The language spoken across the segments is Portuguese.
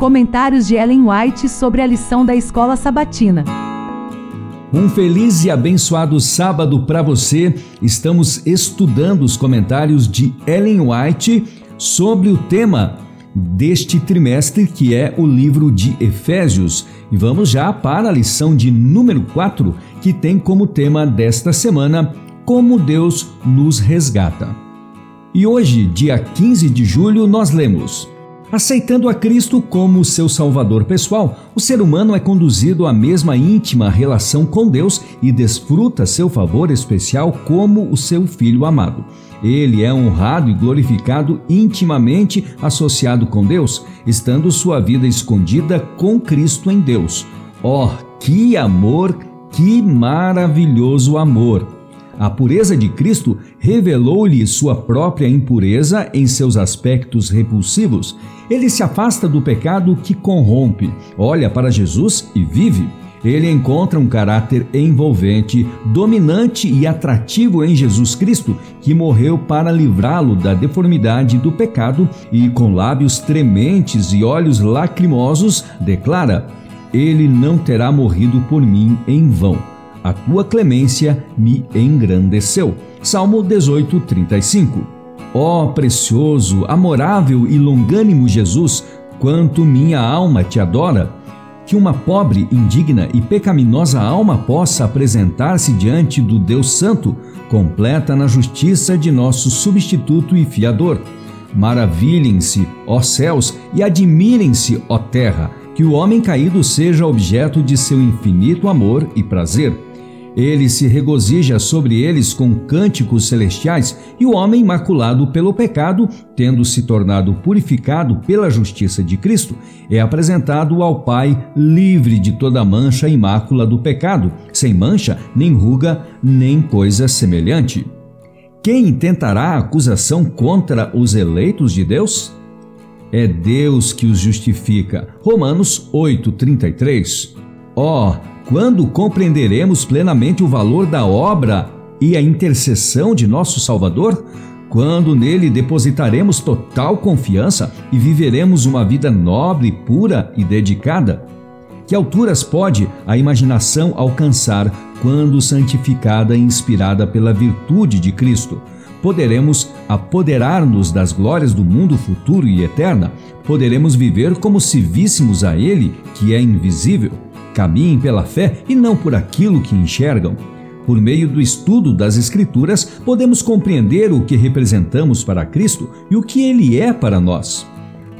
Comentários de Ellen White sobre a lição da escola sabatina. Um feliz e abençoado sábado para você. Estamos estudando os comentários de Ellen White sobre o tema deste trimestre, que é o livro de Efésios. E vamos já para a lição de número 4, que tem como tema desta semana Como Deus nos resgata. E hoje, dia 15 de julho, nós lemos. Aceitando a Cristo como seu Salvador pessoal, o ser humano é conduzido à mesma íntima relação com Deus e desfruta seu favor especial como o seu Filho amado. Ele é honrado e glorificado intimamente associado com Deus, estando sua vida escondida com Cristo em Deus. Oh, que amor, que maravilhoso amor! A pureza de Cristo revelou-lhe sua própria impureza em seus aspectos repulsivos. Ele se afasta do pecado que corrompe, olha para Jesus e vive. Ele encontra um caráter envolvente, dominante e atrativo em Jesus Cristo, que morreu para livrá-lo da deformidade do pecado e, com lábios trementes e olhos lacrimosos, declara: Ele não terá morrido por mim em vão a tua clemência me engrandeceu. Salmo 18, 35. Ó oh, precioso, amorável e longânimo Jesus, quanto minha alma te adora! Que uma pobre, indigna e pecaminosa alma possa apresentar-se diante do Deus Santo, completa na justiça de nosso substituto e fiador. Maravilhem-se, ó céus, e admirem-se, ó terra, que o homem caído seja objeto de seu infinito amor e prazer ele se regozija sobre eles com cânticos celestiais, e o homem maculado pelo pecado, tendo se tornado purificado pela justiça de Cristo, é apresentado ao Pai livre de toda mancha e mácula do pecado, sem mancha, nem ruga, nem coisa semelhante. Quem intentará acusação contra os eleitos de Deus? É Deus que os justifica. Romanos 8:33. Ó, oh, quando compreenderemos plenamente o valor da obra e a intercessão de nosso Salvador? Quando nele depositaremos total confiança e viveremos uma vida nobre, pura e dedicada? Que alturas pode a imaginação alcançar quando santificada e inspirada pela virtude de Cristo? Poderemos apoderar-nos das glórias do mundo futuro e eterna? Poderemos viver como se víssemos a Ele, que é invisível? Caminhem pela fé e não por aquilo que enxergam. Por meio do estudo das Escrituras, podemos compreender o que representamos para Cristo e o que Ele é para nós.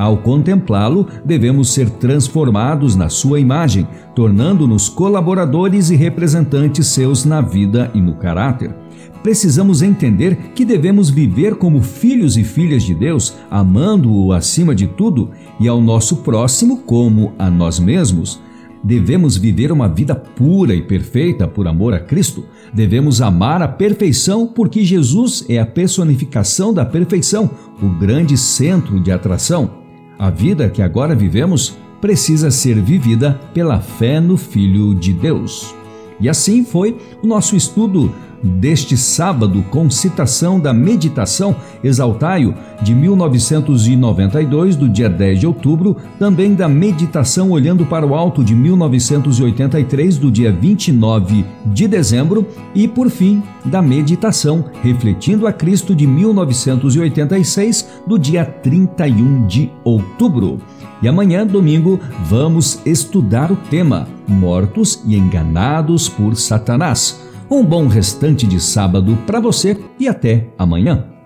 Ao contemplá-lo, devemos ser transformados na sua imagem, tornando-nos colaboradores e representantes seus na vida e no caráter. Precisamos entender que devemos viver como filhos e filhas de Deus, amando-o acima de tudo e ao nosso próximo como a nós mesmos. Devemos viver uma vida pura e perfeita por amor a Cristo. Devemos amar a perfeição porque Jesus é a personificação da perfeição, o grande centro de atração. A vida que agora vivemos precisa ser vivida pela fé no Filho de Deus. E assim foi o nosso estudo deste sábado com citação da Meditação Exaltaio de 1992, do dia 10 de outubro, também da Meditação Olhando para o Alto de 1983, do dia 29 de dezembro, e por fim, da Meditação Refletindo a Cristo de 1986, do dia 31 de outubro. E amanhã, domingo, vamos estudar o tema Mortos e Enganados por Satanás. Um bom restante de sábado para você e até amanhã.